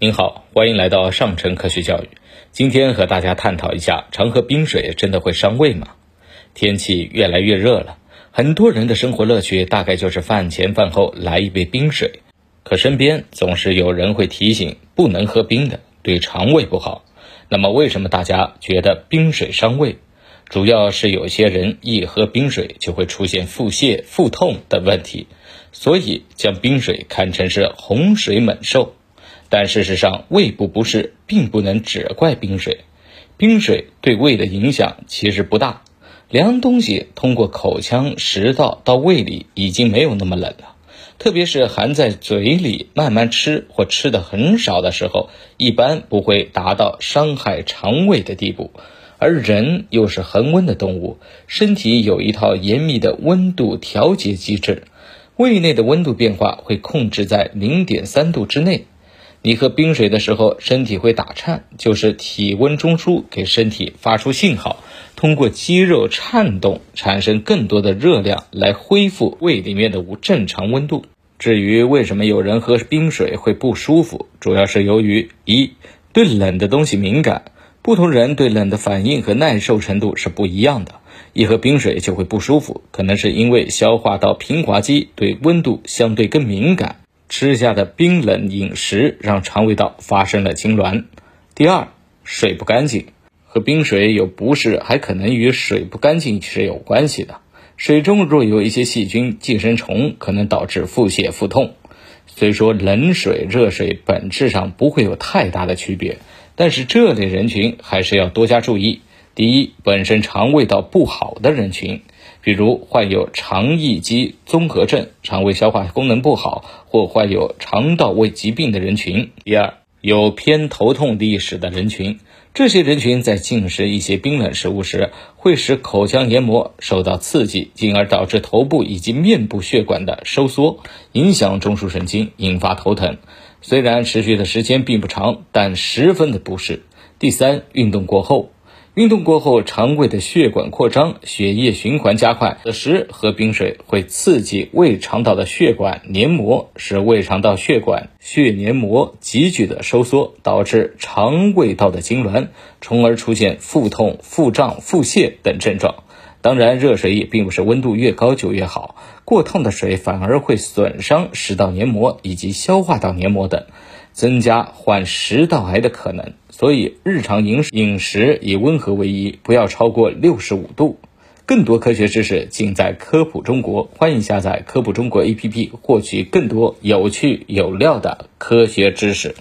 您好，欢迎来到上城科学教育。今天和大家探讨一下，常喝冰水真的会伤胃吗？天气越来越热了，很多人的生活乐趣大概就是饭前饭后来一杯冰水。可身边总是有人会提醒，不能喝冰的，对肠胃不好。那么为什么大家觉得冰水伤胃？主要是有些人一喝冰水就会出现腹泻、腹痛等问题，所以将冰水看成是洪水猛兽。但事实上，胃部不适并不能只怪冰水，冰水对胃的影响其实不大。凉东西通过口腔、食道到胃里已经没有那么冷了，特别是含在嘴里慢慢吃或吃的很少的时候，一般不会达到伤害肠胃的地步。而人又是恒温的动物，身体有一套严密的温度调节机制，胃内的温度变化会控制在零点三度之内。你喝冰水的时候，身体会打颤，就是体温中枢给身体发出信号，通过肌肉颤动产生更多的热量来恢复胃里面的无正常温度。至于为什么有人喝冰水会不舒服，主要是由于一对冷的东西敏感，不同人对冷的反应和耐受程度是不一样的，一喝冰水就会不舒服，可能是因为消化道平滑肌对温度相对更敏感。吃下的冰冷饮食让肠胃道发生了痉挛。第二，水不干净，喝冰水有不适，还可能与水不干净是有关系的。水中若有一些细菌、寄生虫，可能导致腹泻、腹痛。虽说冷水、热水本质上不会有太大的区别，但是这类人群还是要多加注意。第一，本身肠胃道不好的人群。比如患有肠易激综合症、肠胃消化功能不好或患有肠道胃疾病的人群；第二，有偏头痛历史的人群，这些人群在进食一些冰冷食物时，会使口腔黏膜受到刺激，进而导致头部以及面部血管的收缩，影响中枢神经，引发头疼。虽然持续的时间并不长，但十分的不适。第三，运动过后。运动过后，肠胃的血管扩张，血液循环加快。此时喝冰水会刺激胃肠道的血管黏膜，使胃肠道血管血黏膜急剧的收缩，导致肠胃道的痉挛，从而出现腹痛、腹胀、腹泻等症状。当然，热水也并不是温度越高就越好，过烫的水反而会损伤食道黏膜以及消化道黏膜等。增加患食道癌的可能，所以日常饮饮食以温和为宜，不要超过六十五度。更多科学知识尽在科普中国，欢迎下载科普中国 APP，获取更多有趣有料的科学知识。